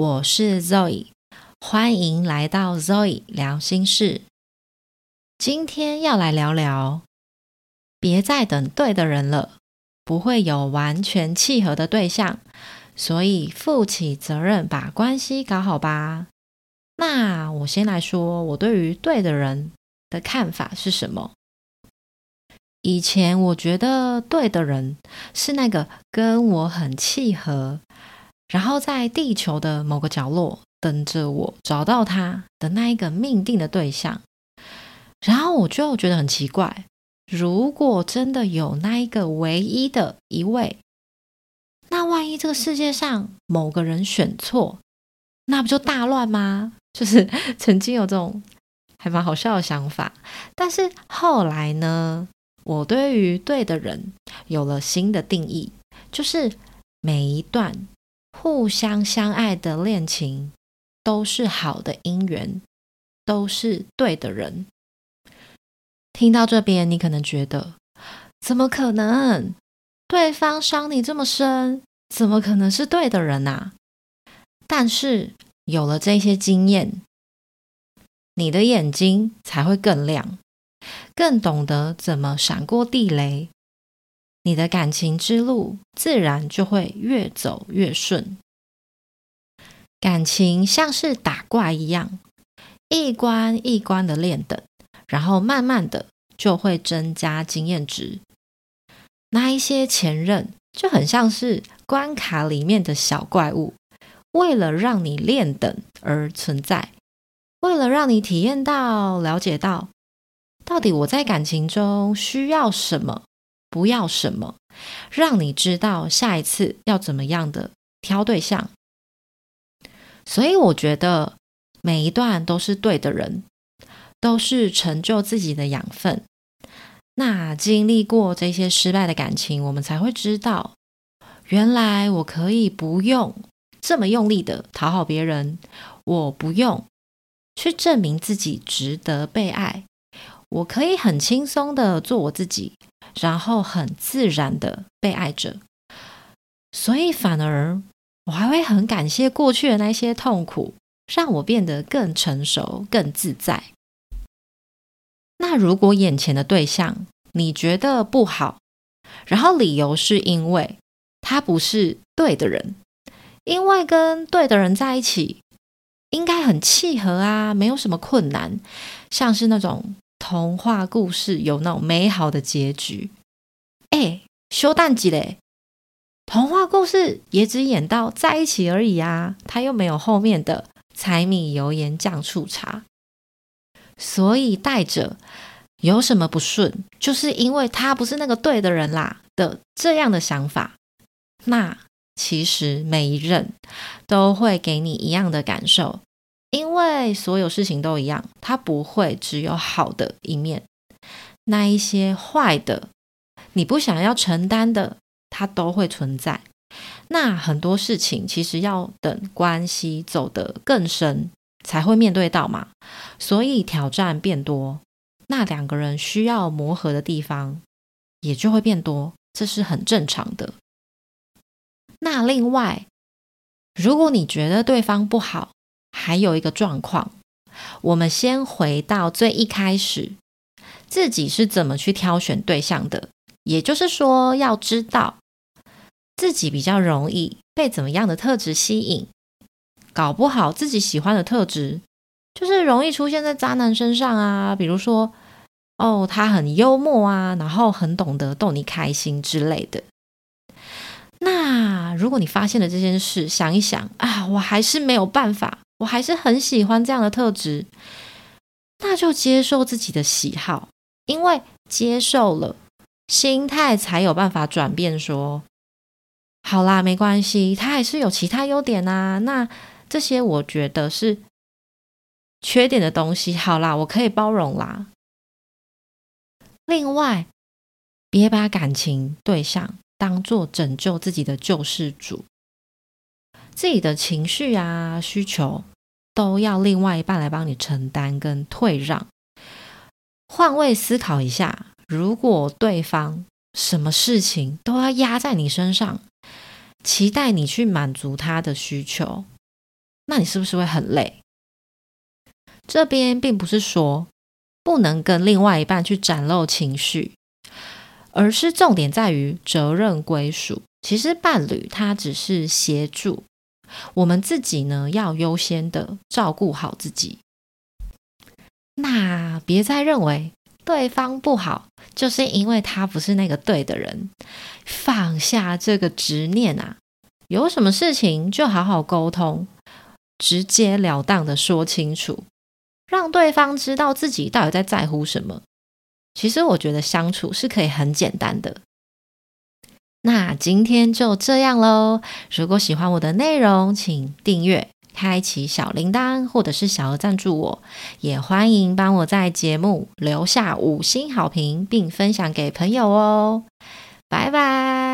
我是 Zoe，欢迎来到 Zoe 聊心事。今天要来聊聊，别再等对的人了，不会有完全契合的对象，所以负起责任，把关系搞好吧。那我先来说，我对于对的人的看法是什么？以前我觉得对的人是那个跟我很契合。然后在地球的某个角落等着我找到他的那一个命定的对象，然后我就觉得很奇怪，如果真的有那一个唯一的一位，那万一这个世界上某个人选错，那不就大乱吗？就是曾经有这种还蛮好笑的想法，但是后来呢，我对于对的人有了新的定义，就是每一段。互相相爱的恋情都是好的姻缘，都是对的人。听到这边，你可能觉得怎么可能？对方伤你这么深，怎么可能是对的人啊？但是有了这些经验，你的眼睛才会更亮，更懂得怎么闪过地雷。你的感情之路自然就会越走越顺。感情像是打怪一样，一关一关的练等，然后慢慢的就会增加经验值。那一些前任就很像是关卡里面的小怪物，为了让你练等而存在，为了让你体验到、了解到，到底我在感情中需要什么。不要什么，让你知道下一次要怎么样的挑对象。所以我觉得每一段都是对的人，都是成就自己的养分。那经历过这些失败的感情，我们才会知道，原来我可以不用这么用力的讨好别人，我不用去证明自己值得被爱，我可以很轻松的做我自己。然后很自然的被爱着，所以反而我还会很感谢过去的那些痛苦，让我变得更成熟、更自在。那如果眼前的对象你觉得不好，然后理由是因为他不是对的人，因为跟对的人在一起应该很契合啊，没有什么困难，像是那种。童话故事有那种美好的结局，哎，修蛋几嘞？童话故事也只演到在一起而已啊，他又没有后面的柴米油盐酱醋茶，所以带着有什么不顺，就是因为他不是那个对的人啦的这样的想法，那其实每一任都会给你一样的感受。因为所有事情都一样，它不会只有好的一面，那一些坏的，你不想要承担的，它都会存在。那很多事情其实要等关系走得更深，才会面对到嘛。所以挑战变多，那两个人需要磨合的地方也就会变多，这是很正常的。那另外，如果你觉得对方不好，还有一个状况，我们先回到最一开始，自己是怎么去挑选对象的？也就是说，要知道自己比较容易被怎么样的特质吸引。搞不好自己喜欢的特质，就是容易出现在渣男身上啊。比如说，哦，他很幽默啊，然后很懂得逗你开心之类的。那如果你发现了这件事，想一想啊，我还是没有办法。我还是很喜欢这样的特质，那就接受自己的喜好，因为接受了，心态才有办法转变。说好啦，没关系，他还是有其他优点啊。那这些我觉得是缺点的东西，好啦，我可以包容啦。另外，别把感情对象当做拯救自己的救世主。自己的情绪啊、需求，都要另外一半来帮你承担跟退让。换位思考一下，如果对方什么事情都要压在你身上，期待你去满足他的需求，那你是不是会很累？这边并不是说不能跟另外一半去展露情绪，而是重点在于责任归属。其实伴侣他只是协助我们自己呢，要优先的照顾好自己。那别再认为对方不好，就是因为他不是那个对的人。放下这个执念啊，有什么事情就好好沟通，直截了当的说清楚，让对方知道自己到底在在乎什么。其实我觉得相处是可以很简单的。那今天就这样喽。如果喜欢我的内容，请订阅。开启小铃铛，或者是小额赞助我，也欢迎帮我在节目留下五星好评，并分享给朋友哦。拜拜。